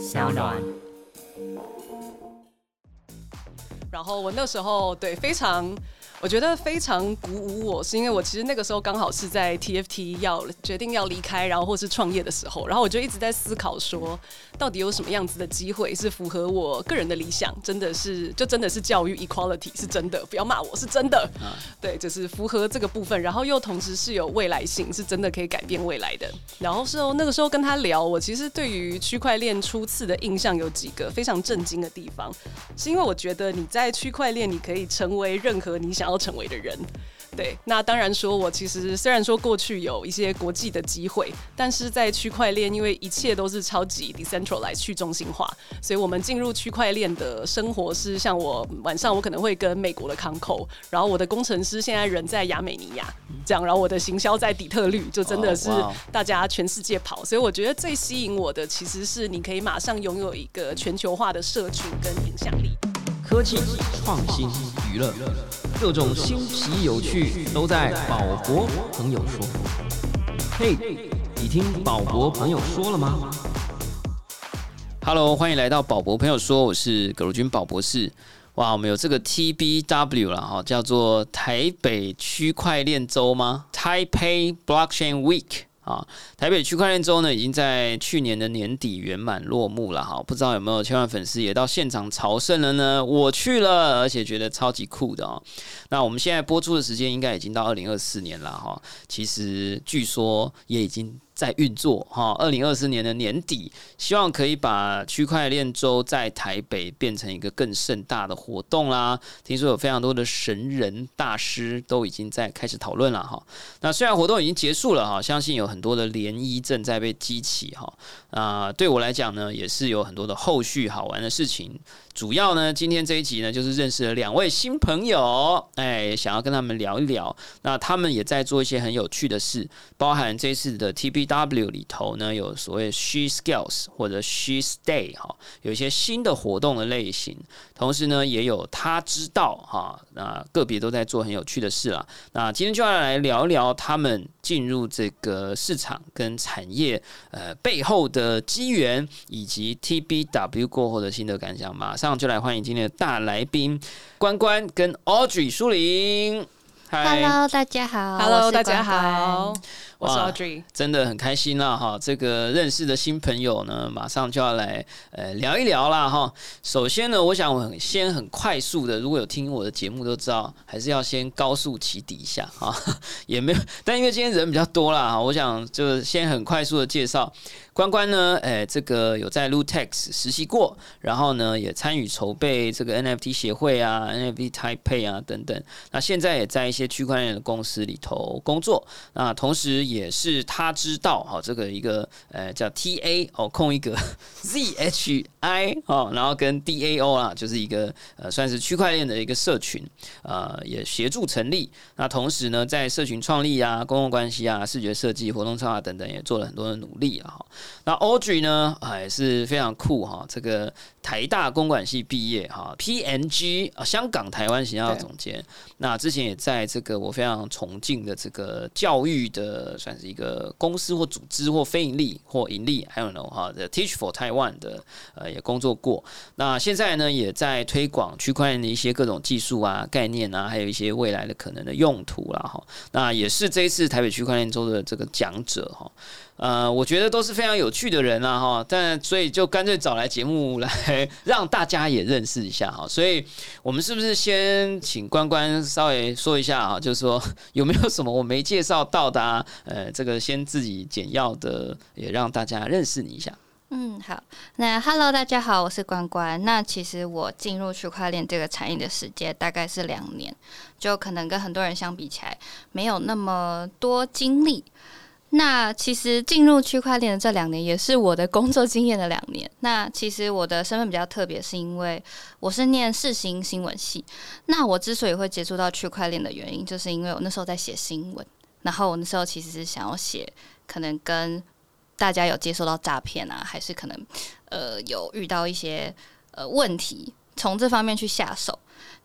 小暖。然后我那时候对非常。我觉得非常鼓舞我，是因为我其实那个时候刚好是在 TFT 要决定要离开，然后或是创业的时候，然后我就一直在思考说，到底有什么样子的机会是符合我个人的理想，真的是就真的是教育 equality 是真的，不要骂我是真的，对，就是符合这个部分，然后又同时是有未来性，是真的可以改变未来的。然后是哦，那个时候跟他聊，我其实对于区块链初次的印象有几个非常震惊的地方，是因为我觉得你在区块链你可以成为任何你想。要成为的人，对，那当然说，我其实虽然说过去有一些国际的机会，但是在区块链，因为一切都是超级 decentralized 去中心化，所以我们进入区块链的生活是像我晚上我可能会跟美国的康扣，然后我的工程师现在人在亚美尼亚，这样，然后我的行销在底特律，就真的是大家全世界跑，所以我觉得最吸引我的其实是你可以马上拥有一个全球化的社群跟影响力。科技创新娱乐，各种新奇有趣都在宝博朋友说。嘿，你听宝博朋友说了吗？Hello，欢迎来到宝博朋友说，我是葛如君宝博士。哇，我们有这个 TBW 了哈，叫做台北区块链周吗？Taipei Blockchain Week。啊，台北区块链周呢，已经在去年的年底圆满落幕了哈。不知道有没有千万粉丝也到现场朝圣了呢？我去了，而且觉得超级酷的哦。那我们现在播出的时间应该已经到二零二四年了哈。其实据说也已经。在运作哈，二零二四年的年底，希望可以把区块链周在台北变成一个更盛大的活动啦。听说有非常多的神人大师都已经在开始讨论了哈。那虽然活动已经结束了哈，相信有很多的涟漪正在被激起哈。啊，对我来讲呢，也是有很多的后续好玩的事情。主要呢，今天这一集呢，就是认识了两位新朋友，哎，想要跟他们聊一聊。那他们也在做一些很有趣的事，包含这次的 TBW 里头呢，有所谓 She Skills 或者 She Stay 哈，有一些新的活动的类型。同时呢，也有他知道哈，那个别都在做很有趣的事啦。那今天就要来聊一聊他们进入这个市场跟产业呃背后的机缘，以及 TBW 过后的心得感想。马上就来欢迎今天的大来宾关关跟 Audrey 舒玲。Hello，大家好。Hello，大家好。我是 Audrey，真的很开心啦哈！这个认识的新朋友呢，马上就要来呃聊一聊啦哈。首先呢，我想我先很快速的，如果有听我的节目都知道，还是要先高速起底一下哈。也没有，但因为今天人比较多啦哈，我想就先很快速的介绍关关呢，哎，这个有在 Lutex 实习过，然后呢也参与筹备这个 NFT 协会啊、NFT Taipei 啊等等。那现在也在一些区块链的公司里头工作，那同时。也是他知道哈，这个一个呃叫 T A 哦空一个 Z H I 哦，然后跟 D A O 啊，就是一个呃算是区块链的一个社群，呃也协助成立。那同时呢，在社群创立啊、公共关系啊、视觉设计、活动策划等等，也做了很多的努力啊。哈，那 Audrey 呢，也是非常酷哈，这个台大公管系毕业哈，P N G 啊，香港台湾形象总监。那之前也在这个我非常崇敬的这个教育的。算是一个公司或组织或非盈利或盈利，还有呢哈的 Teach for Taiwan 的呃也工作过。那现在呢也在推广区块链的一些各种技术啊、概念啊，还有一些未来的可能的用途啦哈。那也是这一次台北区块链周的这个讲者哈。呃，我觉得都是非常有趣的人啊，哈，但所以就干脆找来节目来让大家也认识一下哈。所以我们是不是先请关关稍微说一下啊？就是说 有没有什么我没介绍到的？呃，这个先自己简要的也让大家认识你一下。嗯，好，那 Hello，大家好，我是关关。那其实我进入区块链这个产业的时间大概是两年，就可能跟很多人相比起来没有那么多经历。那其实进入区块链的这两年，也是我的工作经验的两年。那其实我的身份比较特别，是因为我是念世新新闻系。那我之所以会接触到区块链的原因，就是因为我那时候在写新闻，然后我那时候其实是想要写可能跟大家有接受到诈骗啊，还是可能呃有遇到一些呃问题，从这方面去下手。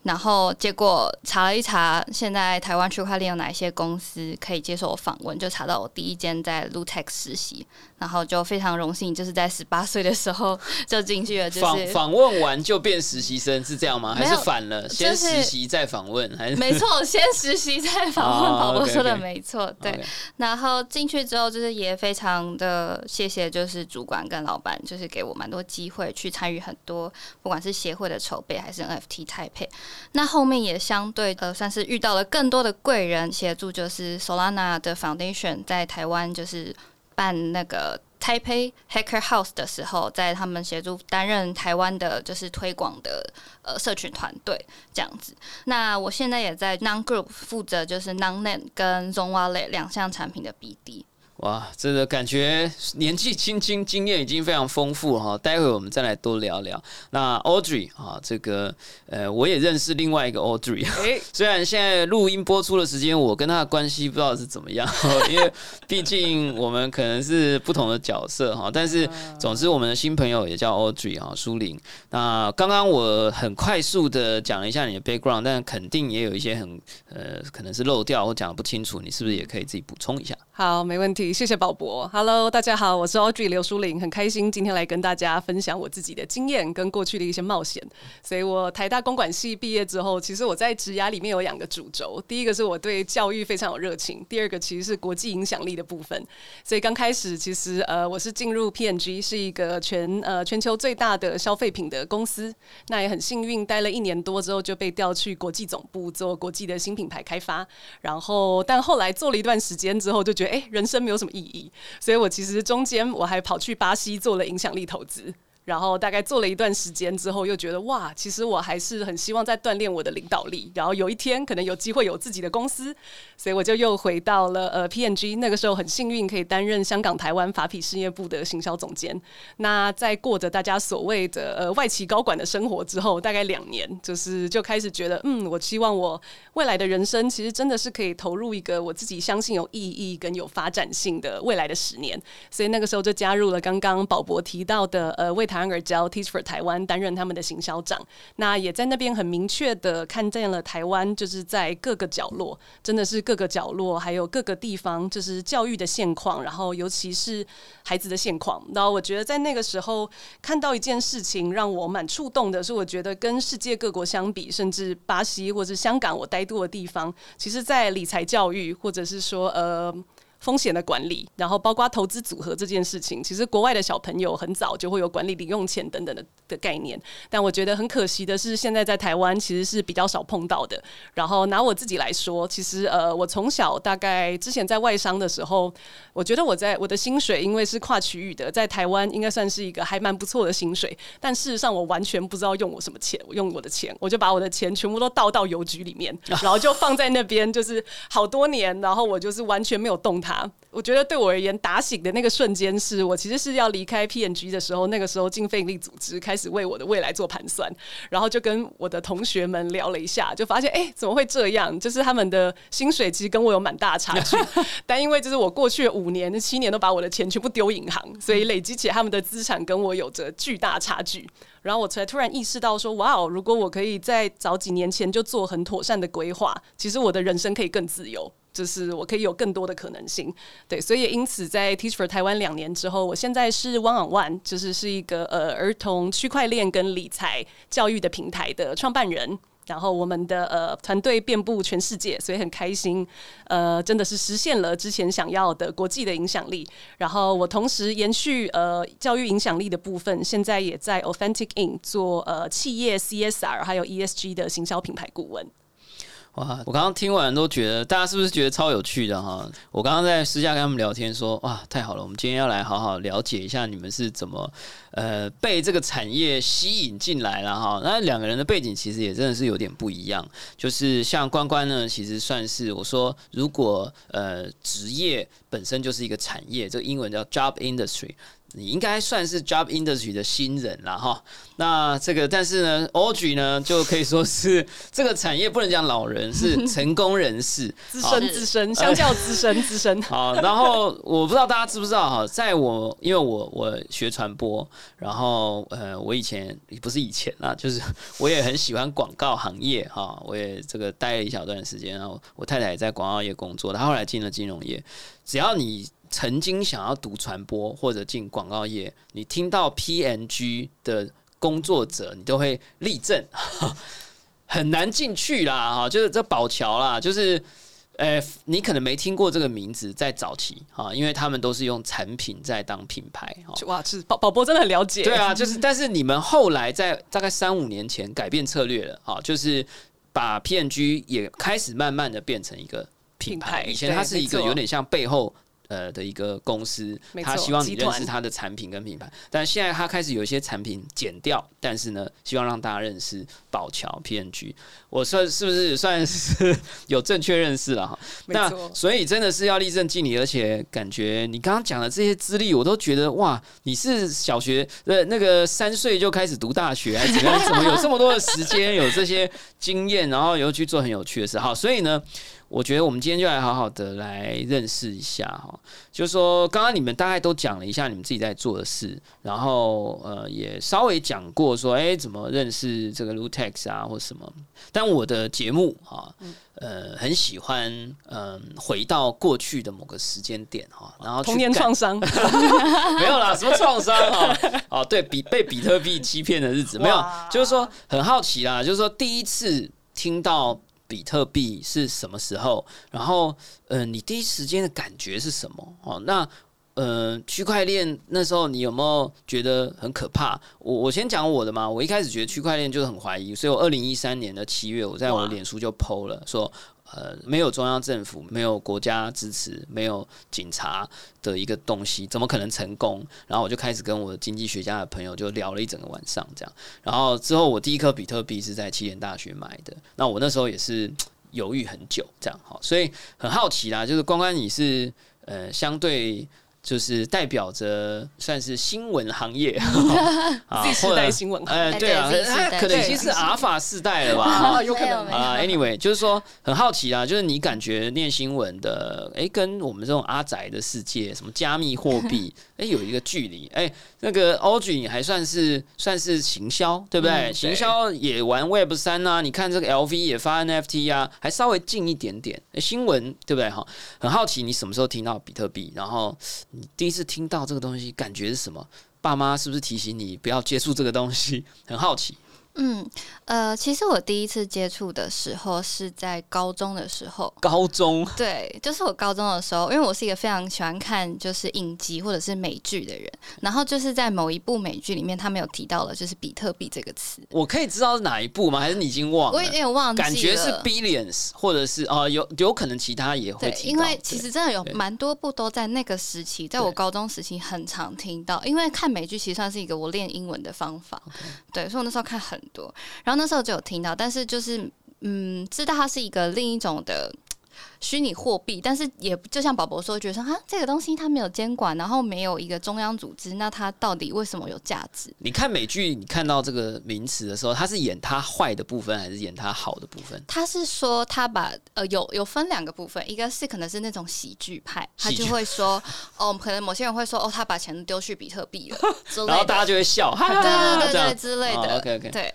然后结果查了一查，现在台湾区块链有哪一些公司可以接受我访问，就查到我第一间在 Lutex 实习，然后就非常荣幸，就是在十八岁的时候就进去了，就访是访问完就变实习生是这样吗？还是反了？先就是实习再访问？还是没错，先实习再访问，哦宝宝说的没错，对。然后进去之后，就是也非常的谢谢，就是主管跟老板，就是给我蛮多机会去参与很多，不管是协会的筹备还是 NFT 台配。那后面也相对呃，算是遇到了更多的贵人协助，就是 Solana 的 Foundation 在台湾就是办那个。台北 Hacker House 的时候，在他们协助担任台湾的就是推广的呃社群团队这样子。那我现在也在 Non Group 负责就是 Non Net 跟 Zone Wallet 两项产品的 BD。哇，真的感觉年纪轻轻，经验已经非常丰富哈。待会我们再来多聊聊。那 Audrey 啊，这个呃，我也认识另外一个 Audrey，哎，虽然现在录音播出的时间，我跟他的关系不知道是怎么样，因为毕竟我们可能是不同的角色哈。但是总之，我们的新朋友也叫 Audrey 哈，舒玲。那刚刚我很快速的讲了一下你的 background，但肯定也有一些很呃，可能是漏掉或讲的不清楚，你是不是也可以自己补充一下？好，没问题，谢谢宝博。Hello，大家好，我是 Audrey 刘淑玲，很开心今天来跟大家分享我自己的经验跟过去的一些冒险。所以我台大公管系毕业之后，其实我在职涯里面有两个主轴，第一个是我对教育非常有热情，第二个其实是国际影响力的部分。所以刚开始其实呃，我是进入 PNG，是一个全呃全球最大的消费品的公司，那也很幸运待了一年多之后就被调去国际总部做国际的新品牌开发，然后但后来做了一段时间之后就觉得哎、人生没有有什么意义，所以我其实中间我还跑去巴西做了影响力投资。然后大概做了一段时间之后，又觉得哇，其实我还是很希望在锻炼我的领导力。然后有一天可能有机会有自己的公司，所以我就又回到了呃 P N G。那个时候很幸运可以担任香港、台湾法匹事业部的行销总监。那在过着大家所谓的呃外企高管的生活之后，大概两年，就是就开始觉得，嗯，我希望我未来的人生其实真的是可以投入一个我自己相信有意义跟有发展性的未来的十年。所以那个时候就加入了刚刚宝博提到的呃为台湾而教 Teach for 台湾，担任他们的行销长。那也在那边很明确的看见了台湾就是在各个角落，真的是各个角落，还有各个地方，就是教育的现况，然后尤其是孩子的现况。然后我觉得在那个时候看到一件事情，让我蛮触动的，是我觉得跟世界各国相比，甚至巴西或者香港我待过的地方，其实在理财教育或者是说呃。风险的管理，然后包括投资组合这件事情，其实国外的小朋友很早就会有管理零用钱等等的的概念。但我觉得很可惜的是，现在在台湾其实是比较少碰到的。然后拿我自己来说，其实呃，我从小大概之前在外商的时候，我觉得我在我的薪水因为是跨区域的，在台湾应该算是一个还蛮不错的薪水。但事实上，我完全不知道用我什么钱，我用我的钱，我就把我的钱全部都倒到邮局里面，然后就放在那边，就是好多年，然后我就是完全没有动它。我觉得对我而言，打醒的那个瞬间，是我其实是要离开 PNG 的时候，那个时候进非营利组织，开始为我的未来做盘算，然后就跟我的同学们聊了一下，就发现，哎、怎么会这样？就是他们的薪水其实跟我有蛮大的差距，但因为就是我过去五年、七年都把我的钱全部丢银行，所以累积起来他们的资产跟我有着巨大差距。然后我才突然意识到说，哇哦，如果我可以在早几年前就做很妥善的规划，其实我的人生可以更自由。就是我可以有更多的可能性，对，所以也因此在 Teach for 台湾两年之后，我现在是 One on One，就是是一个呃儿童区块链跟理财教育的平台的创办人。然后我们的呃团队遍布全世界，所以很开心，呃，真的是实现了之前想要的国际的影响力。然后我同时延续呃教育影响力的部分，现在也在 Authentic In 做呃企业 CSR 还有 ESG 的行销品牌顾问。哇！我刚刚听完都觉得，大家是不是觉得超有趣的哈？我刚刚在私下跟他们聊天说，哇，太好了，我们今天要来好好了解一下你们是怎么呃被这个产业吸引进来了哈。那两个人的背景其实也真的是有点不一样，就是像关关呢，其实算是我说，如果呃职业本身就是一个产业，这个英文叫 job industry。你应该算是 job industry 的新人了哈。那这个，但是呢，Audrey 呢，就可以说是 这个产业不能讲老人，是成功人士。资深资深，相较资深资深。好，然后我不知道大家知不知道哈，在我因为我我学传播，然后呃，我以前不是以前啊，就是我也很喜欢广告行业哈，我也这个待了一小段时间，然后我太太也在广告业工作，她后来进了金融业。只要你曾经想要读传播或者进广告业，你听到 PNG 的工作者，你都会立正，很难进去啦哈，就是这宝桥啦，就是。呃，你可能没听过这个名字，在早期啊，因为他们都是用产品在当品牌哇，是宝宝宝真的很了解。对啊，就是，但是你们后来在大概三五年前改变策略了啊，就是把 PNG 也开始慢慢的变成一个品牌。以前它是一个有点像背后。呃的一个公司，他希望你认识他的产品跟品牌，但现在他开始有一些产品减掉，但是呢，希望让大家认识宝桥 PNG。我算是不是算是 有正确认识了哈？那所以真的是要立正敬礼，而且感觉你刚刚讲的这些资历，我都觉得哇，你是小学呃那个三岁就开始读大学，还是怎么样？怎么有这么多的时间，有这些经验，然后又去做很有趣的事？好，所以呢。我觉得我们今天就来好好的来认识一下哈，就是说刚刚你们大概都讲了一下你们自己在做的事，然后呃也稍微讲过说哎怎么认识这个 Lutex 啊或什么，但我的节目哈呃很喜欢嗯回到过去的某个时间点哈，然后童年创伤。没有啦，什么创伤哈哦对比被比特币欺骗的日子。没有，就是说很好奇啦，就是说第一次听到。比特币是什么时候？然后，呃，你第一时间的感觉是什么？哦，那，呃，区块链那时候你有没有觉得很可怕？我我先讲我的嘛。我一开始觉得区块链就是很怀疑，所以我二零一三年的七月，我在我的脸书就 PO 了说。呃，没有中央政府，没有国家支持，没有警察的一个东西，怎么可能成功？然后我就开始跟我经济学家的朋友就聊了一整个晚上，这样。然后之后，我第一颗比特币是在七点大学买的。那我那时候也是犹豫很久，这样好，所以很好奇啦。就是关关，你是呃相对。就是代表着算是新闻行业 啊，或代新闻，呃，对啊，它可能已经是阿尔法世代了吧？有可能啊。Anyway，就是说很好奇啊，就是你感觉念新闻的，哎，跟我们这种阿宅的世界，什么加密货币，哎，有一个距离。哎，那个 Audrey 还算是算是行销，对不对？行销也玩 Web 三啊，你看这个 LV 也发 NFT 啊，还稍微近一点点。新闻对不对？哈，很好奇你什么时候听到比特币，然后。你第一次听到这个东西，感觉是什么？爸妈是不是提醒你不要接触这个东西？很好奇。嗯，呃，其实我第一次接触的时候是在高中的时候。高中？对，就是我高中的时候，因为我是一个非常喜欢看就是影集或者是美剧的人，然后就是在某一部美剧里面，他们有提到了就是比特币这个词。我可以知道是哪一部吗？还是你已经忘了？我有点忘记了。感觉是 billions，或者是哦，有有可能其他也会提到。因为其实真的有蛮多部都在那个时期，在我高中时期很常听到。因为看美剧其实算是一个我练英文的方法，对，所以我那时候看很。多，然后那时候就有听到，但是就是嗯，知道它是一个另一种的虚拟货币，但是也就像宝宝说，觉得说啊，这个东西它没有监管，然后没有一个中央组织，那它到底为什么有价值？你看美剧，你看到这个名词的时候，它是演它坏的部分，还是演它好的部分？他是说他把呃有有分两个部分，一个是可能是那种喜剧派，他就会说哦，可能某些人会说哦，他把钱丢去比特币了，然后大家就会笑，对对对对之类的。OK OK，对。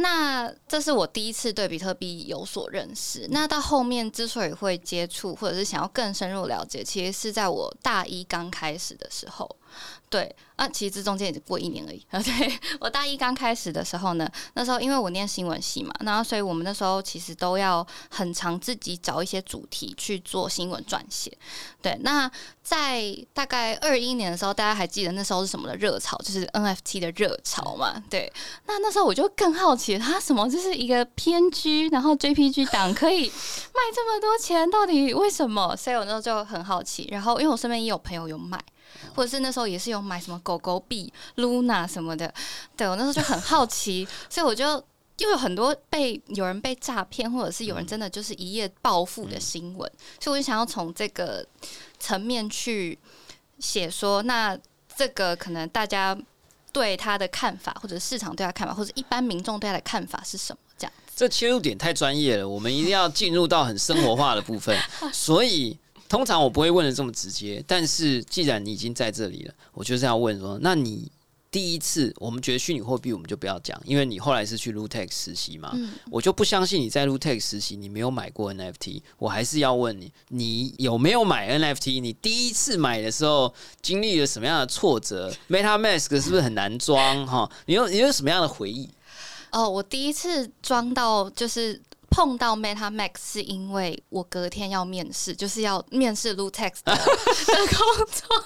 那这是我第一次对比特币有所认识。那到后面之所以会接触，或者是想要更深入了解，其实是在我大一刚开始的时候。对啊，其实这中间也只过一年而已。对我大一刚开始的时候呢，那时候因为我念新闻系嘛，然后所以我们那时候其实都要很常自己找一些主题去做新闻撰写。对，那在大概二一年的时候，大家还记得那时候是什么的热潮？就是 NFT 的热潮嘛。对，那那时候我就更好奇，它什么就是一个 PNG，然后 JPG 档 可以卖这么多钱，到底为什么？所以我那时候就很好奇。然后因为我身边也有朋友有买。或者是那时候也是有买什么狗狗币、Luna 什么的，对我那时候就很好奇，所以我就又有很多被有人被诈骗，或者是有人真的就是一夜暴富的新闻，所以我就想要从这个层面去写说，那这个可能大家对他的看法，或者市场对他看法，或者一般民众对他的看法是什么？这样，这切入点太专业了，我们一定要进入到很生活化的部分，所以。通常我不会问的这么直接，但是既然你已经在这里了，我就是要问说：那你第一次，我们觉得虚拟货币我们就不要讲，因为你后来是去 Lutex 实习嘛，嗯我就不相信你在 Lutex 实习你没有买过 NFT。我还是要问你，你有没有买 NFT？你第一次买的时候经历了什么样的挫折？MetaMask 是不是很难装？哈，你有你有什么样的回忆？哦，我第一次装到就是碰到 MetaMax，是因为我隔天要面试，就是要面试 Lutex 的的工作。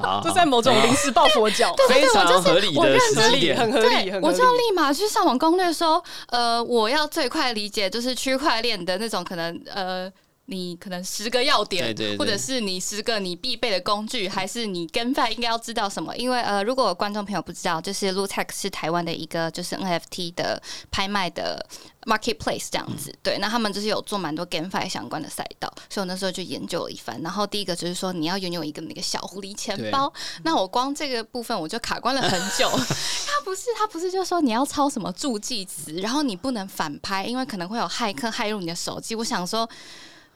就，在某种临时抱佛脚，非常合理的时间点。很合理，很合理我就立马去上网攻略说，呃，我要最快理解就是区块链的那种可能，呃。你可能十个要点，对对对或者是你十个你必备的工具，还是你跟 f 应该要知道什么？因为呃，如果观众朋友不知道，就是 Lutex 是台湾的一个就是 NFT 的拍卖的 marketplace 这样子。对，那他们就是有做蛮多 GameFi 相关的赛道，所以我那时候就研究了一番。然后第一个就是说你要拥有一个那个小狐狸钱包，那我光这个部分我就卡关了很久。他不是他不是就说你要抄什么助记词，然后你不能反拍，因为可能会有骇客骇入你的手机。我想说。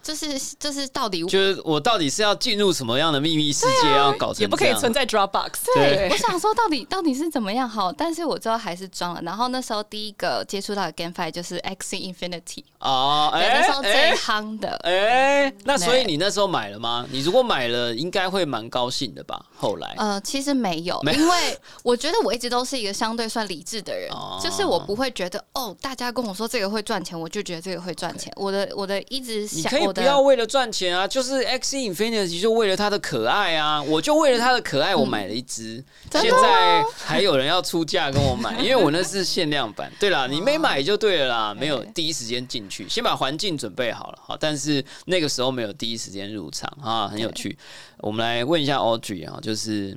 就是就是到底就是我到底是要进入什么样的秘密世界，要搞成也不可以存在 Dropbox。对，我想说到底到底是怎么样好，但是我最后还是装了。然后那时候第一个接触到的 GameFi 就是 X Infinity 哦，对，那时候最夯的。哎，那所以你那时候买了吗？你如果买了，应该会蛮高兴的吧？后来呃，其实没有，因为我觉得我一直都是一个相对算理智的人，就是我不会觉得哦，大家跟我说这个会赚钱，我就觉得这个会赚钱。我的我的一直想，你不要为了赚钱啊，就是 X Infinity 就为了它的可爱啊，我就为了它的可爱，我买了一只，现在还有人要出价跟我买，因为我那是限量版。对啦，你没买就对了啦，没有第一时间进去，先把环境准备好了，好，但是那个时候没有第一时间入场啊，很有趣。我们来问一下 Audrey 啊，就是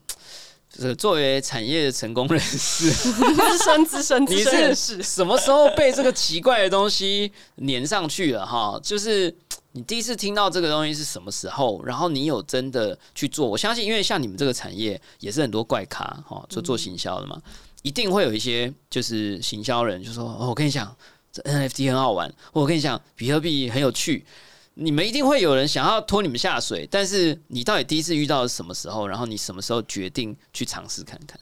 是作为产业的成功人士，资深资深 资深人士，什么时候被这个奇怪的东西粘上去了哈？就是你第一次听到这个东西是什么时候？然后你有真的去做？我相信，因为像你们这个产业也是很多怪咖哈，就做行销的嘛，一定会有一些就是行销人就说：“哦，我跟你讲，这 NFT 很好玩，我跟你讲，比特币很有趣。”你们一定会有人想要拖你们下水，但是你到底第一次遇到是什么时候？然后你什么时候决定去尝试看看？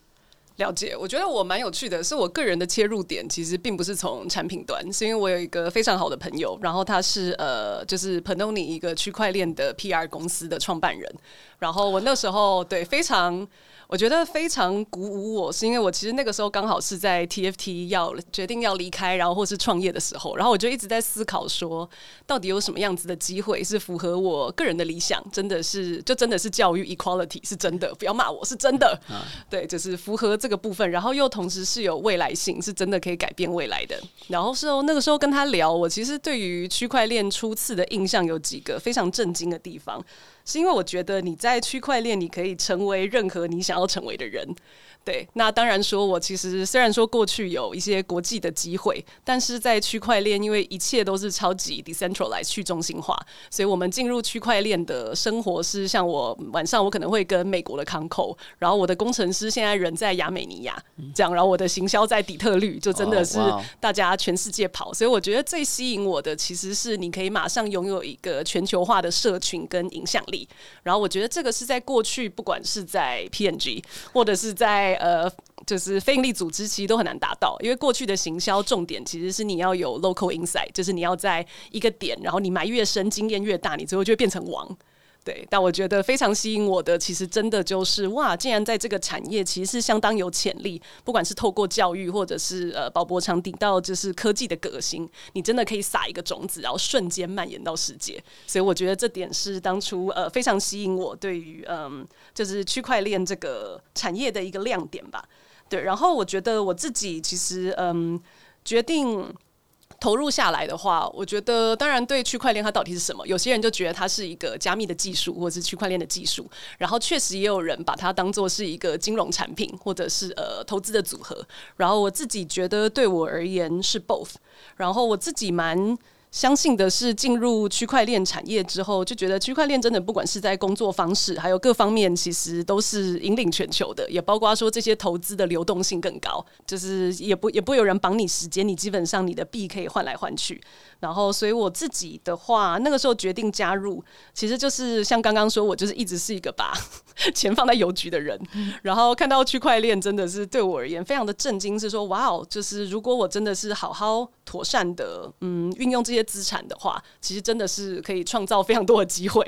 了解，我觉得我蛮有趣的，是我个人的切入点，其实并不是从产品端，是因为我有一个非常好的朋友，然后他是呃，就是 Panoni 一个区块链的 PR 公司的创办人，然后我那时候对非常。我觉得非常鼓舞我，是因为我其实那个时候刚好是在 TFT 要决定要离开，然后或是创业的时候，然后我就一直在思考说，到底有什么样子的机会是符合我个人的理想，真的是就真的是教育 equality 是真的，不要骂我是真的，对，就是符合这个部分，然后又同时是有未来性，是真的可以改变未来的。然后是哦那个时候跟他聊，我其实对于区块链初次的印象有几个非常震惊的地方。是因为我觉得你在区块链，你可以成为任何你想要成为的人。对，那当然说，我其实虽然说过去有一些国际的机会，但是在区块链，因为一切都是超级 decentralized 去中心化，所以我们进入区块链的生活是像我晚上我可能会跟美国的康扣，然后我的工程师现在人在亚美尼亚，这样，然后我的行销在底特律，就真的是大家全世界跑，所以我觉得最吸引我的其实是你可以马上拥有一个全球化的社群跟影响力，然后我觉得这个是在过去不管是在 PNG 或者是在呃，就是非营利组织其实都很难达到，因为过去的行销重点其实是你要有 local insight，就是你要在一个点，然后你埋越深，经验越大，你最后就会变成王。对，但我觉得非常吸引我的，其实真的就是哇，竟然在这个产业其实是相当有潜力，不管是透过教育，或者是呃宝博场顶到就是科技的革新，你真的可以撒一个种子，然后瞬间蔓延到世界。所以我觉得这点是当初呃非常吸引我对于嗯就是区块链这个产业的一个亮点吧。对，然后我觉得我自己其实嗯决定。投入下来的话，我觉得当然对区块链它到底是什么，有些人就觉得它是一个加密的技术，或是区块链的技术。然后确实也有人把它当做是一个金融产品，或者是呃投资的组合。然后我自己觉得对我而言是 both。然后我自己蛮相信的是，进入区块链产业之后，就觉得区块链真的不管是在工作方式，还有各方面，其实都是引领全球的，也包括说这些投资的流动性更高，就是也不也不会有人绑你时间，你基本上你的币可以换来换去。然后，所以我自己的话，那个时候决定加入，其实就是像刚刚说，我就是一直是一个把 钱放在邮局的人。然后看到区块链，真的是对我而言非常的震惊，是说哇哦，就是如果我真的是好好妥善的嗯运用这些资产的话，其实真的是可以创造非常多的机会。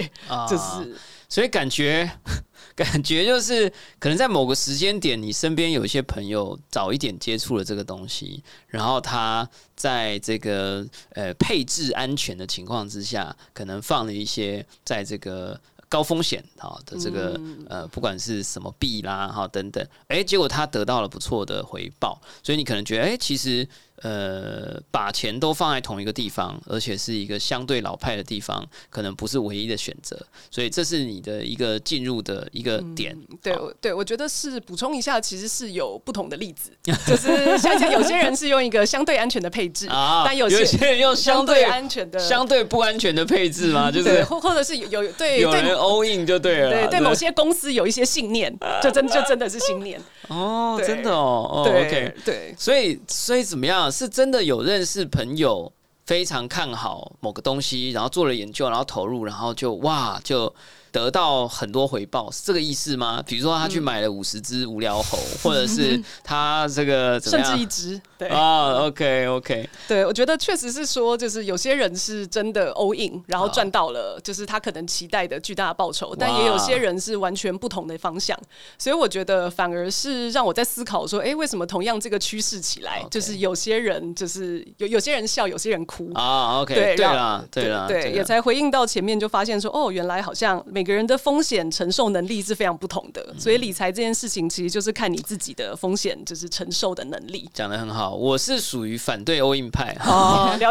就是所以感觉 感觉就是可能在某个时间点，你身边有一些朋友早一点接触了这个东西，然后他在这个呃配置安全的情况之下，可能放了一些在这个高风险啊的这个呃不管是什么币啦哈等等，哎，结果他得到了不错的回报，所以你可能觉得哎，其实。呃，把钱都放在同一个地方，而且是一个相对老派的地方，可能不是唯一的选择。所以这是你的一个进入的一个点。对，对，我觉得是补充一下，其实是有不同的例子，就是像有些人是用一个相对安全的配置 啊，但有些人用相对安全的、相对不安全的配置嘛？就是或或者是有有对有人 all in 就对了。对对，某些公司有一些信念，就真就真的是信念哦，真的哦。OK，对，所以所以怎么样？是真的有认识朋友非常看好某个东西，然后做了研究，然后投入，然后就哇就。得到很多回报是这个意思吗？比如说他去买了五十只无聊猴，或者是他这个甚至一只对啊？OK OK，对我觉得确实是说，就是有些人是真的 all in，然后赚到了，就是他可能期待的巨大报酬，但也有些人是完全不同的方向。所以我觉得反而是让我在思考说，哎，为什么同样这个趋势起来，就是有些人就是有有些人笑，有些人哭啊？OK，对了对了，对，也才回应到前面就发现说，哦，原来好像每个人的风险承受能力是非常不同的，所以理财这件事情其实就是看你自己的风险就是承受的能力。讲的很好，我是属于反对 all in 派，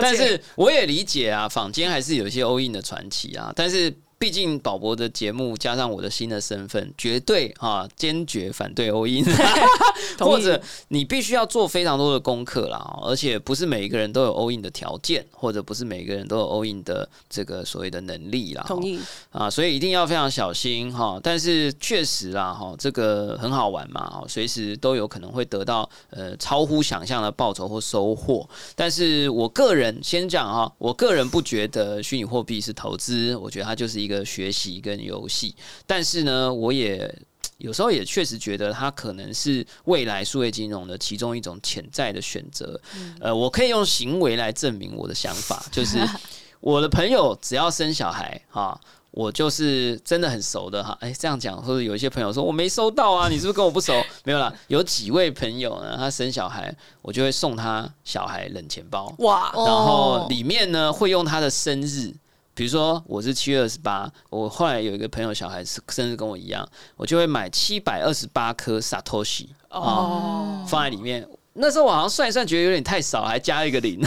但是我也理解啊，坊间还是有一些 all in 的传奇啊，但是。毕竟宝博的节目加上我的新的身份，绝对啊坚决反对欧因，或者你必须要做非常多的功课啦，而且不是每一个人都有欧印的条件，或者不是每一个人都有欧印的这个所谓的能力啦。同意啊，所以一定要非常小心哈。但是确实啦哈，这个很好玩嘛，随时都有可能会得到呃超乎想象的报酬或收获。但是我个人先讲哈，我个人不觉得虚拟货币是投资，我觉得它就是一。一个学习跟游戏，但是呢，我也有时候也确实觉得它可能是未来数位金融的其中一种潜在的选择。呃，我可以用行为来证明我的想法，就是 我的朋友只要生小孩哈，我就是真的很熟的哈。哎，这样讲，或者有一些朋友说我没收到啊，你是不是跟我不熟？没有啦，有几位朋友呢，他生小孩，我就会送他小孩冷钱包哇，然后里面呢会用他的生日。比如说我是七月二十八，我后来有一个朋友小孩是生日跟我一样，我就会买七百二十八颗 Satoshi 哦，放在里面。那时候我好像算一算，觉得有点太少，还加一个零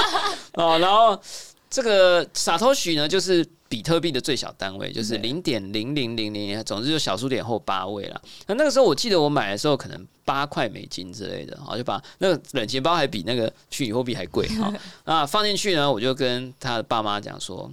哦。然后这个 Satoshi 呢，就是比特币的最小单位，就是零点零零零零，总之就小数点后八位了。那那个时候我记得我买的时候可能。八块美金之类的，好就把那个冷钱包还比那个虚拟货币还贵哈 那放进去呢，我就跟他的爸妈讲说，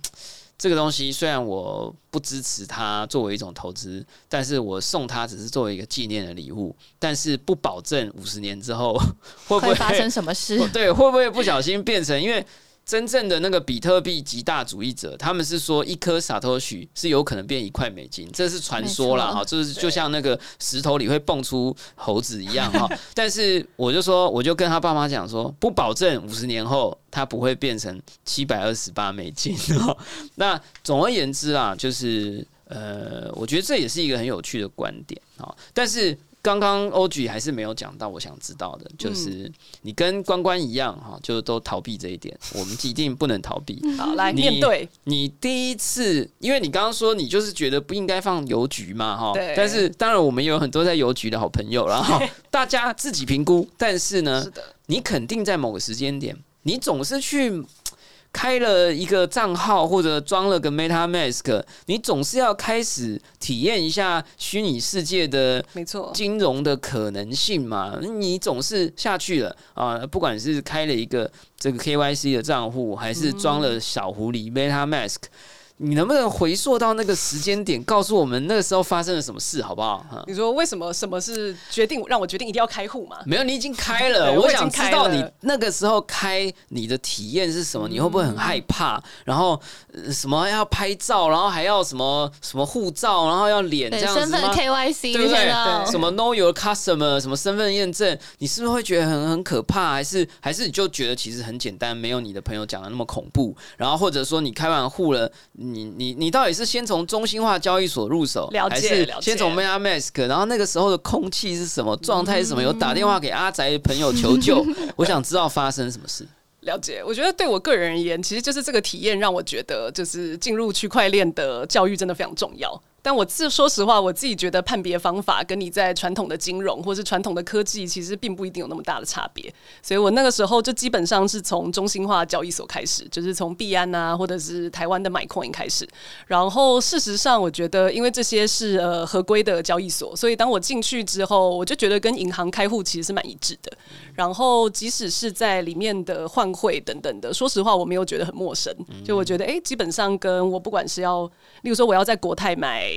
这个东西虽然我不支持它作为一种投资，但是我送他只是作为一个纪念的礼物，但是不保证五十年之后 会不会发生什么事，对，会不会不小心变成因为。真正的那个比特币极大主义者，他们是说一颗傻头许是有可能变一块美金，这是传说了哈，就是就像那个石头里会蹦出猴子一样哈。但是我就说，我就跟他爸妈讲说，不保证五十年后它不会变成七百二十八美金。那总而言之啊，就是呃，我觉得这也是一个很有趣的观点啊，但是。刚刚欧局还是没有讲到，我想知道的就是你跟关关一样哈，就都逃避这一点，我们一定不能逃避。好，来面对你第一次，因为你刚刚说你就是觉得不应该放邮局嘛哈，但是当然我们有很多在邮局的好朋友了哈，大家自己评估。但是呢，你肯定在某个时间点，你总是去开了一个账号或者装了个 MetaMask，你总是要开始体验一下虚拟世界的没错，金融的可能性嘛？你总是下去了啊，不管是开了一个这个 KYC 的账户，还是装了小狐狸 MetaMask。你能不能回溯到那个时间点，告诉我们那个时候发生了什么事，好不好？哈你说为什么什么是决定让我决定一定要开户嘛？没有，你已经开了。我想知道你那个时候开你的体验是什么？你会不会很害怕？然后、呃什么要拍照，然后还要什么什么护照，然后要脸这对，身份样子吗？KYC 对不对那些的对什么 Know Your Customer，什么身份验证，你是不是会觉得很很可怕？还是还是你就觉得其实很简单，没有你的朋友讲的那么恐怖？然后或者说你开完户了，你你你到底是先从中心化交易所入手，了解还是先从 MetaMask？然后那个时候的空气是什么状态是什么？有打电话给阿宅的朋友求救，我想知道发生什么事。了解，我觉得对我个人而言，其实就是这个体验让我觉得，就是进入区块链的教育真的非常重要。但我自说实话，我自己觉得判别方法跟你在传统的金融或是传统的科技，其实并不一定有那么大的差别。所以我那个时候就基本上是从中心化交易所开始，就是从币安啊，或者是台湾的 MyCoin 开始。然后事实上，我觉得因为这些是呃合规的交易所，所以当我进去之后，我就觉得跟银行开户其实是蛮一致的。然后即使是在里面的换汇等等的，说实话我没有觉得很陌生。就我觉得，哎、基本上跟我不管是要，例如说我要在国泰买。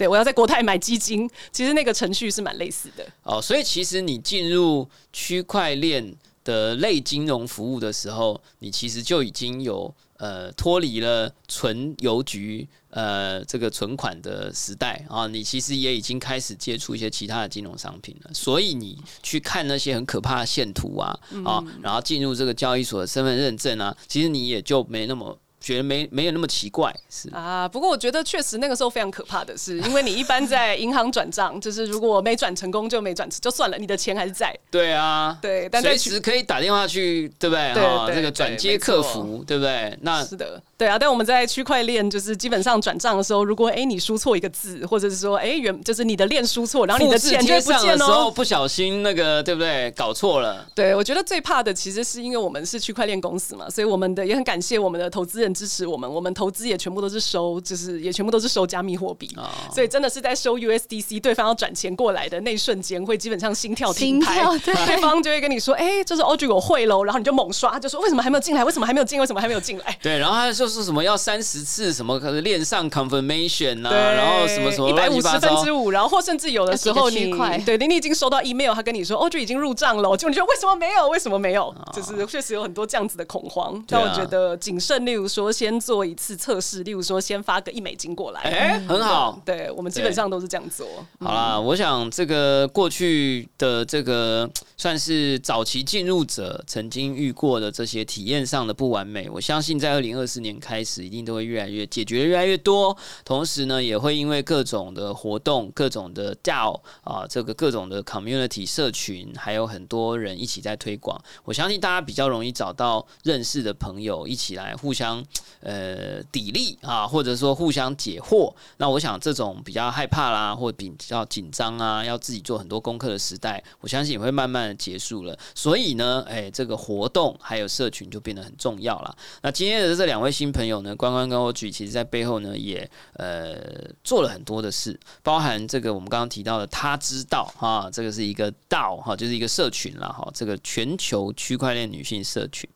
对，我要在国泰买基金，其实那个程序是蛮类似的。哦，所以其实你进入区块链的类金融服务的时候，你其实就已经有呃脱离了纯邮局呃这个存款的时代啊，你其实也已经开始接触一些其他的金融商品了。所以你去看那些很可怕的线图啊啊，然后进入这个交易所的身份认证啊，其实你也就没那么觉得没没有那么奇怪，是啊，不过我觉得确实那个时候非常可怕的是，因为你一般在银行转账，就是如果没转成功就没转就算了，你的钱还是在。对啊，对，但在随时可以打电话去，对不对？对哈，这个转接客服，对不对？那是的，对啊，但我们在区块链就是基本上转账的时候，如果哎、你输错一个字，或者是说哎、原就是你的链输错，然后你的钱就会不见哦。时候不小心那个，对不对？搞错了。对，我觉得最怕的其实是因为我们是区块链公司嘛，所以我们的也很感谢我们的投资人支持我们，我们投资也全部都是收，就是也全部都是收加密货币，哦所以真的是在收 USDC，对方要转钱过来的那一瞬间，会基本上心跳停拍，对对方就会跟你说，哎、这是 Audrey 我会喽，然后你就猛刷，就说为什么还没有进来？为什么还没有进？为什么还没有进来？对，然后他就说什么要三十次什么链上 confirmation 啊，对，然后什么什么一百五十分之。五，然后或甚至有的时候你对，你已经收到 email，他跟你说哦，就已经入账了，就你就为什么没有？为什么没有？哦就是确实有很多这样子的恐慌，但我觉得谨慎，例如说先做一次测试，例如说先发个一美金过来，哎，很好。对我们基本上都是这样做。好啦，我想这个过去的这个算是早期进入者曾经遇过的这些体验上的不完美，我相信在二零二四年开始，一定都会越来越解决越来越多。同时呢，也会因为各种的活动、各种的 DAO 啊，这个各种的 community 社群，还有很多人一起在推广。我相信大家比较容易找到认识的朋友，一起来互相呃砥砺啊，或者说互相解惑。那我想这种比较害怕啦，或比较紧张啊，要自己做很多功课的时代，我相信也会慢慢的结束了。所以呢，哎，这个活动还有社群就变得很重要了。那今天的这两位新朋友呢，关关跟我举，其实在背后呢也呃做了很多的事，包含这个我们刚刚提到的他知道哈，这个是一个道哈，就是一个社群啦哈，这个全球区块链女性社群。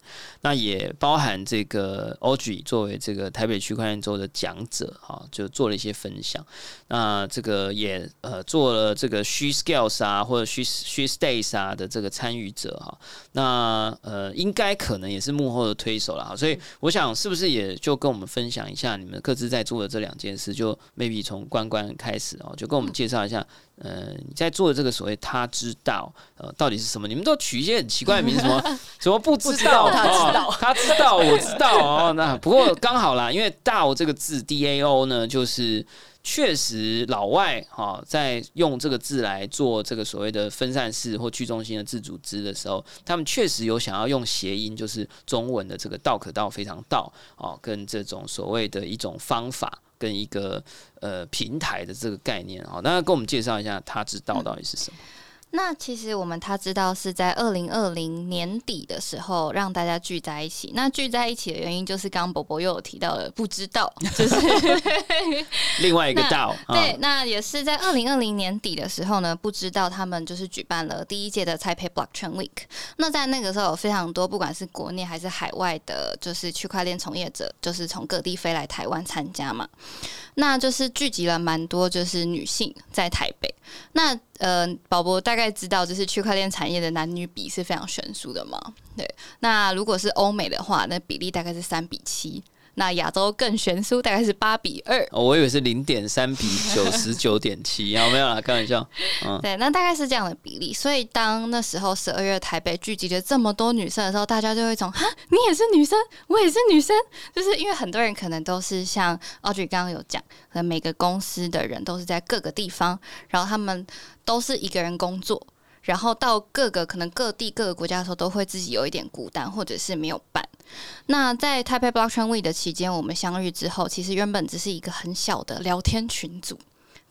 那也包含这个 Audrey 作为这个台北区块链周的讲者哈，就做了一些分享。那这个也呃做了这个 She Scales 啊，或者 She She Stays 啊的这个参与者哈。那呃应该可能也是幕后的推手了哈。所以我想是不是也就跟我们分享一下你们各自在做的这两件事，就 maybe 从关关开始哦，就跟我们介绍一下。呃，你在做的这个所谓他知道，呃，到底是什么？你们都取一些很奇怪的名字，什么 什么不知道，他知道哦他知道，我知道哦。那不过刚好啦，因为 “DAO” 这个字 “D A O” 呢，就是确实老外哈、在用这个字来做这个所谓的分散式或去中心的自组织的时候，他们确实有想要用谐音，就是中文的这个“道可道，非常道”哦，跟这种所谓的一种方法。跟一个呃平台的这个概念啊，那跟我们介绍一下他知道到底是什么？那其实我们他知道是在二零二零年底的时候让大家聚在一起。那聚在一起的原因就是刚刚伯伯又有提到了，不知道就是 另外一个道。对，那也是在二零二零年底的时候呢，不知道他们就是举办了第一届的 Taipei Blockchain Week。那在那个时候有非常多不管是国内还是海外的，就是区块链从业者，就是从各地飞来台湾参加嘛。那就是聚集了蛮多就是女性在台北。那呃，宝宝大概知道，就是区块链产业的男女比是非常悬殊的嘛。对，那如果是欧美的话，那比例大概是三比七。那亚洲更悬殊，大概是八比二。我以为是零点三比九 十九点七，有没有啦？开玩笑。嗯，对，那大概是这样的比例。所以当那时候十二月台北聚集了这么多女生的时候，大家就会从哈，你也是女生，我也是女生，就是因为很多人可能都是像 Audrey 刚刚有讲，可能每个公司的人都是在各个地方，然后他们都是一个人工作。然后到各个可能各地各个国家的时候，都会自己有一点孤单，或者是没有伴。那在 Taipei Blockchain Week 的期间，我们相遇之后，其实原本只是一个很小的聊天群组。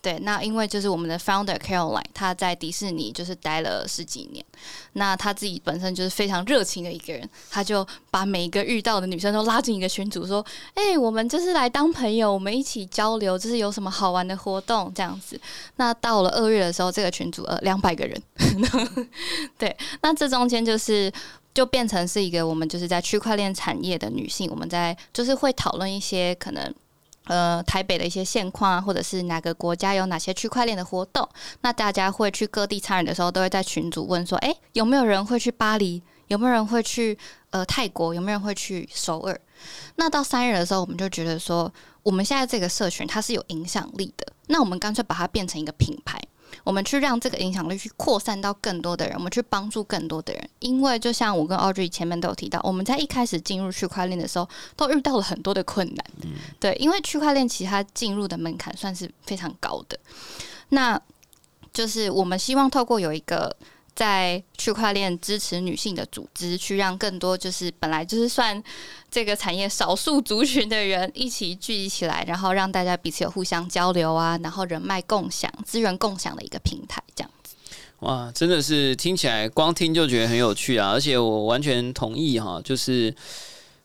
对，那因为就是我们的 founder Caroline，他在迪士尼就是待了十几年，那他自己本身就是非常热情的一个人，他就把每一个遇到的女生都拉进一个群组，说：“哎，我们就是来当朋友，我们一起交流，就是有什么好玩的活动这样子。”那到了二月的时候，这个群组呃两百个人，对，那这中间就是就变成是一个我们就是在区块链产业的女性，我们在就是会讨论一些可能。呃，台北的一些现况啊，或者是哪个国家有哪些区块链的活动，那大家会去各地参与的时候，都会在群组问说：哎，有没有人会去巴黎？有没有人会去呃泰国？有没有人会去首尔？那到三月的时候，我们就觉得说，我们现在这个社群它是有影响力的，那我们干脆把它变成一个品牌。我们去让这个影响力去扩散到更多的人，我们去帮助更多的人。因为就像我跟 Audrey 前面都有提到，我们在一开始进入区块链的时候，都遇到了很多的困难。对，因为区块链其实它进入的门槛算是非常高的。那就是我们希望透过有一个。在区块链支持女性的组织，去让更多就是本来就是算这个产业少数族群的人一起聚集起来，然后让大家彼此有互相交流啊，然后人脉共享、资源共享的一个平台，这样子。哇，真的是听起来光听就觉得很有趣啊！而且我完全同意哈，就是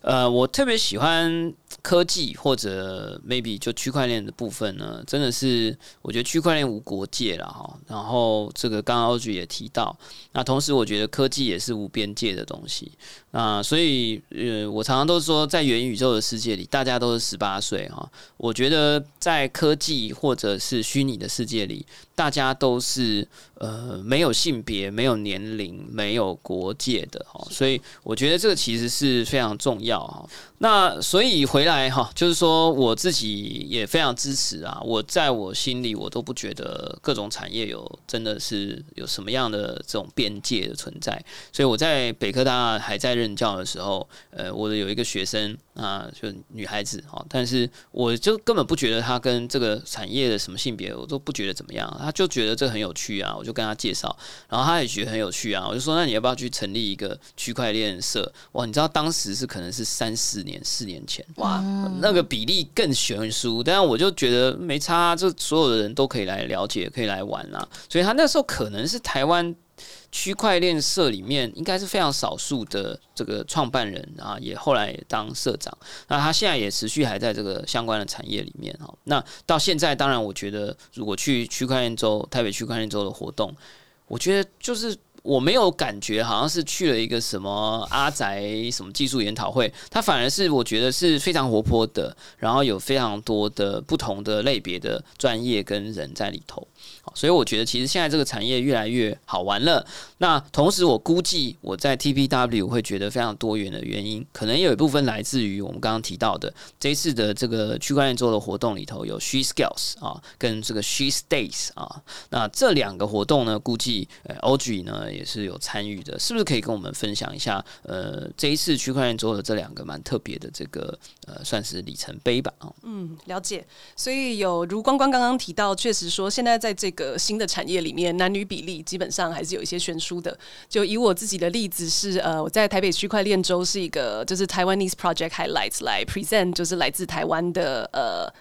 呃，我特别喜欢。科技或者 maybe 就区块链的部分呢，真的是我觉得区块链无国界了哈。然后这个刚刚 OG 也提到，那同时我觉得科技也是无边界的东西。那所以呃，我常常都说，在元宇宙的世界里，大家都是十八岁哈。我觉得在科技或者是虚拟的世界里，大家都是呃没有性别、没有年龄、没有国界的哈。所以我觉得这个其实是非常重要哈。那所以回来哈，就是说我自己也非常支持啊。我在我心里，我都不觉得各种产业有真的是有什么样的这种边界的存在。所以我在北科大还在任教的时候，呃，我的有一个学生啊，就女孩子哈，但是我就根本不觉得她跟这个产业的什么性别，我都不觉得怎么样。她就觉得这很有趣啊，我就跟她介绍，然后她也觉得很有趣啊，我就说那你要不要去成立一个区块链社？哇，你知道当时是可能是三四。年四年前，哇，那个比例更悬殊，但是我就觉得没差，这所有的人都可以来了解，可以来玩啊。所以他那时候可能是台湾区块链社里面应该是非常少数的这个创办人啊，也后来当社长。那他现在也持续还在这个相关的产业里面哈。那到现在，当然我觉得如果去区块链周、台北区块链周的活动，我觉得就是。我没有感觉好像是去了一个什么阿宅什么技术研讨会，他反而是我觉得是非常活泼的，然后有非常多的不同的类别的专业跟人在里头。所以我觉得，其实现在这个产业越来越好玩了。那同时，我估计我在 TPW 会觉得非常多元的原因，可能有一部分来自于我们刚刚提到的这一次的这个区块链做的活动里头有 She Skills 啊，跟这个 She Stays 啊。那这两个活动呢，估计呃 o g 呢也是有参与的，是不是可以跟我们分享一下？呃，这一次区块链做的这两个蛮特别的这个呃，算是里程碑吧？啊，嗯，了解。所以有如光光刚刚提到，确实说现在在这个个新的产业里面，男女比例基本上还是有一些悬殊的。就以我自己的例子是，呃，我在台北区块链周是一个就是台湾 n e s e Project Highlights 来 present，就是来自台湾的呃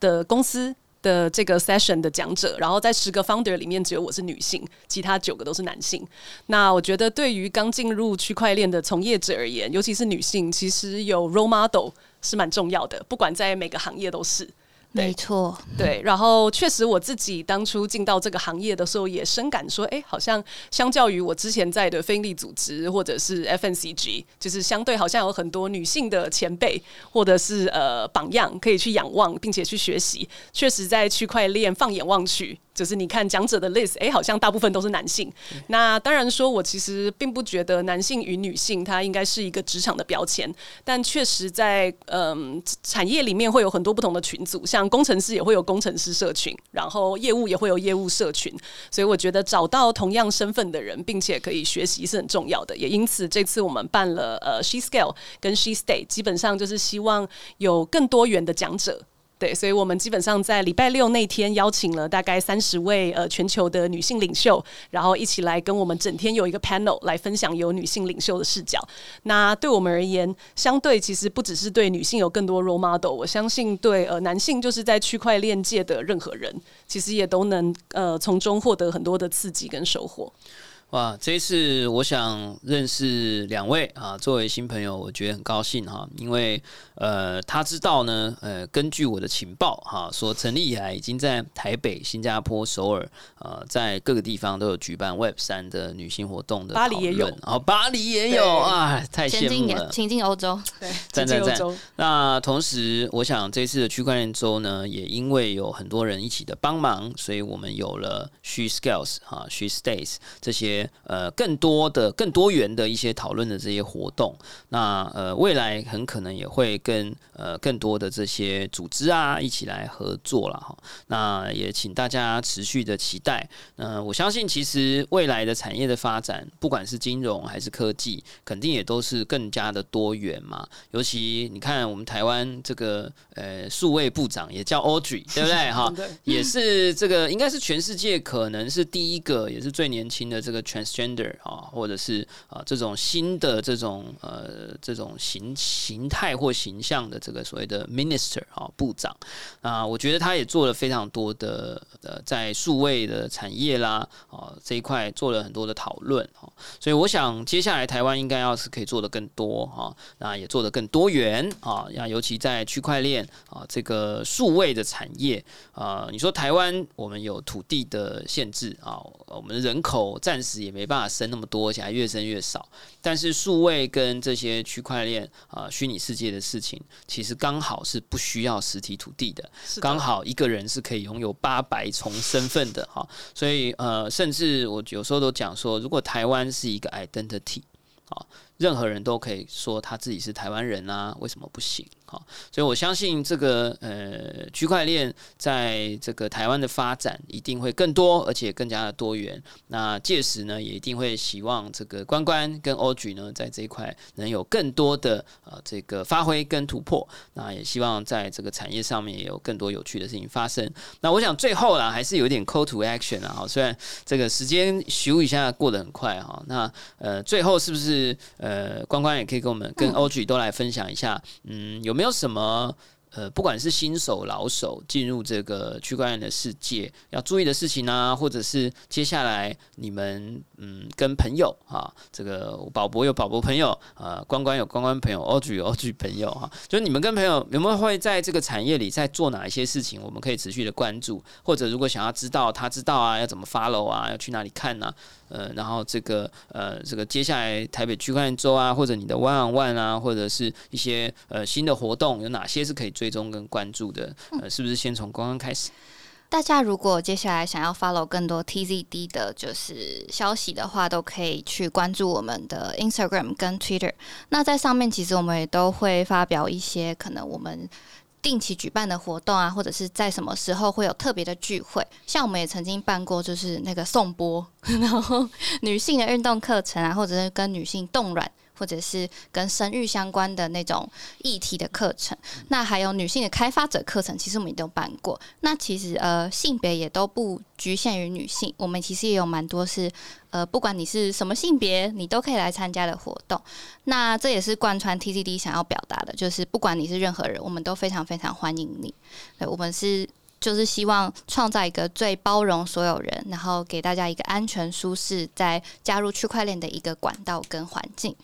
的公司。的这个 session 的讲者，然后在十个 founder 里面只有我是女性，其他九个都是男性。那我觉得对于刚进入区块链的从业者而言，尤其是女性，其实有 role model 是蛮重要的，不管在每个行业都是。没错，对，然后确实我自己当初进到这个行业的时候，也深感说，哎，好像相较于我之前在的非营利组织或者是 FNCG，就是相对好像有很多女性的前辈或者是呃榜样可以去仰望，并且去学习。确实，在区块链放眼望去。就是你看讲者的 list，哎，好像大部分都是男性。那当然说，我其实并不觉得男性与女性它应该是一个职场的标签，但确实在嗯产业里面会有很多不同的群组，像工程师也会有工程师社群，然后业务也会有业务社群，所以我觉得找到同样身份的人，并且可以学习是很重要的。也因此，这次我们办了呃 She Scale 跟 She Stay，基本上就是希望有更多元的讲者。对，所以我们基本上在礼拜六那天邀请了大概三十位呃全球的女性领袖，然后一起来跟我们整天有一个 panel 来分享有女性领袖的视角。那对我们而言，相对其实不只是对女性有更多 role model，我相信对呃男性就是在区块链界的任何人，其实也都能呃从中获得很多的刺激跟收获。哇，这一次我想认识两位啊，作为新朋友，我觉得很高兴哈，因为呃，他知道呢，呃，根据我的情报哈，说成立以来已经在台北、新加坡、首尔，呃，在各个地方都有举办 Web 三的女性活动的，巴黎也有，哦，巴黎也有啊，太羡慕了，前进欧洲，对，赞赞赞。那同时，我想这次的区块链周呢，也因为有很多人一起的帮忙，所以我们有了 She Scales 哈，She Stays 这些。呃，更多的、更多元的一些讨论的这些活动，那呃，未来很可能也会跟呃更多的这些组织啊一起来合作了哈。那也请大家持续的期待。嗯，我相信其实未来的产业的发展，不管是金融还是科技，肯定也都是更加的多元嘛。尤其你看，我们台湾这个呃数位部长也叫 Audrey，对不对哈？也是这个应该是全世界可能是第一个，也是最年轻的这个。Transgender 啊，或者是啊这种新的这种呃这种形形态或形象的这个所谓的 minister 啊部长啊，我觉得他也做了非常多的呃在数位的产业啦啊这一块做了很多的讨论啊，所以我想接下来台湾应该要是可以做的更多啊，那也做的更多元啊，那尤其在区块链啊这个数位的产业啊，你说台湾我们有土地的限制啊，我们的人口暂时。也没办法生那么多，而且还越生越少。但是数位跟这些区块链啊，虚拟世界的事情，其实刚好是不需要实体土地的，刚好一个人是可以拥有八百重身份的哈。所以呃，甚至我有时候都讲说，如果台湾是一个 identity 啊。任何人都可以说他自己是台湾人啊，为什么不行？好，所以我相信这个呃区块链在这个台湾的发展一定会更多，而且更加的多元。那届时呢，也一定会希望这个关关跟 OG 呢，在这一块能有更多的呃这个发挥跟突破。那也希望在这个产业上面也有更多有趣的事情发生。那我想最后啦，还是有点 call to action 啊。虽然这个时间咻一下过得很快哈，那呃最后是不是？呃，关关也可以跟我们跟 OG 都来分享一下，嗯，有没有什么？呃，不管是新手老手进入这个区块链的世界，要注意的事情呢，或者是接下来你们嗯跟朋友啊，这个宝博有宝博朋友啊，关关有关关朋友，OG 有 OG 朋友哈，就是你们跟朋友有没有会在这个产业里在做哪一些事情，我们可以持续的关注，或者如果想要知道他知道啊，要怎么 follow 啊，要去哪里看呢？呃，然后这个呃，这个接下来台北区块链周啊，或者你的 One on One 啊，或者是一些呃新的活动，有哪些是可以追踪跟关注的？呃，是不是先从刚刚开始？大家如果接下来想要 follow 更多 TZD 的，就是消息的话，都可以去关注我们的 Instagram 跟 Twitter。那在上面，其实我们也都会发表一些可能我们定期举办的活动啊，或者是在什么时候会有特别的聚会。像我们也曾经办过，就是那个颂钵，然后女性的运动课程啊，或者是跟女性动卵。或者是跟生育相关的那种议题的课程，那还有女性的开发者课程，其实我们也都办过。那其实呃性别也都不局限于女性，我们其实也有蛮多是呃不管你是什么性别，你都可以来参加的活动。那这也是贯穿 TCD 想要表达的，就是不管你是任何人，我们都非常非常欢迎你。对我们是就是希望创造一个最包容所有人，然后给大家一个安全、舒适，在加入区块链的一个管道跟环境。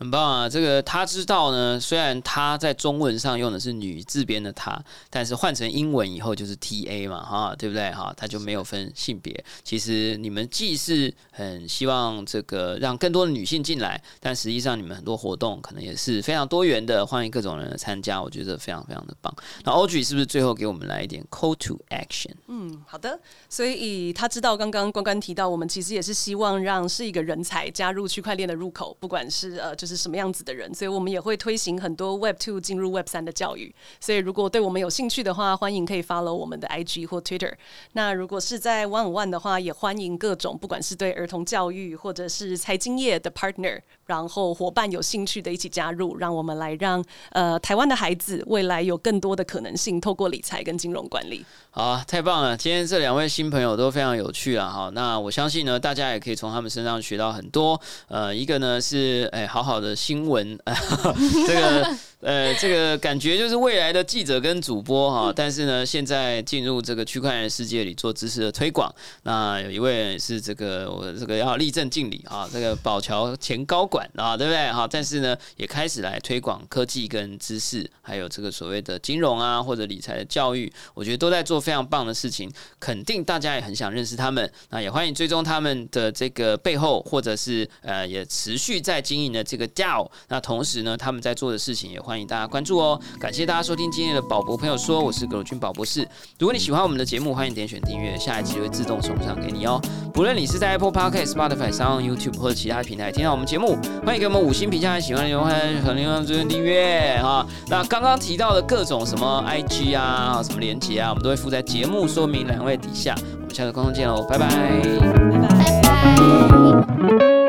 很棒啊！这个他知道呢，虽然他在中文上用的是女字边的他，但是换成英文以后就是 T A 嘛，哈，对不对？哈，他就没有分性别。其实你们既是很希望这个让更多的女性进来，但实际上你们很多活动可能也是非常多元的，欢迎各种人的参加。我觉得非常非常的棒。那 Audrey 是不是最后给我们来一点 Call to Action？嗯，好的。所以他知道刚刚关关提到，我们其实也是希望让是一个人才加入区块链的入口，不管是呃就是。是什么样子的人，所以我们也会推行很多 Web Two 进入 Web 三的教育。所以如果对我们有兴趣的话，欢迎可以 follow 我们的 IG 或 Twitter。那如果是在 One One 的话，也欢迎各种不管是对儿童教育或者是财经业的 partner，然后伙伴有兴趣的一起加入，让我们来让呃台湾的孩子未来有更多的可能性，透过理财跟金融管理。好，太棒了！今天这两位新朋友都非常有趣啊！哈，那我相信呢，大家也可以从他们身上学到很多。呃，一个呢是哎，好好的新闻，这个。呃，这个感觉就是未来的记者跟主播哈，但是呢，现在进入这个区块链世界里做知识的推广。那有一位是这个我这个要立正敬礼啊，这个宝桥前高管啊，对不对？哈，但是呢，也开始来推广科技跟知识，还有这个所谓的金融啊或者理财的教育，我觉得都在做非常棒的事情。肯定大家也很想认识他们，那也欢迎追踪他们的这个背后，或者是呃也持续在经营的这个 DAO。那同时呢，他们在做的事情也。欢迎大家关注哦！感谢大家收听今天的宝博朋友说，我是葛鲁军宝博士。如果你喜欢我们的节目，欢迎点选订阅，下一集会自动送上给你哦。不论你是在 Apple Podcast、Spotify 上、YouTube 或者其他平台听到我们节目，欢迎给我们五星评价，喜欢的话和另外这边订阅哈。那刚刚提到的各种什么 IG 啊、什么连接啊，我们都会附在节目说明栏位底下。我们下次空中见喽，拜拜，拜拜。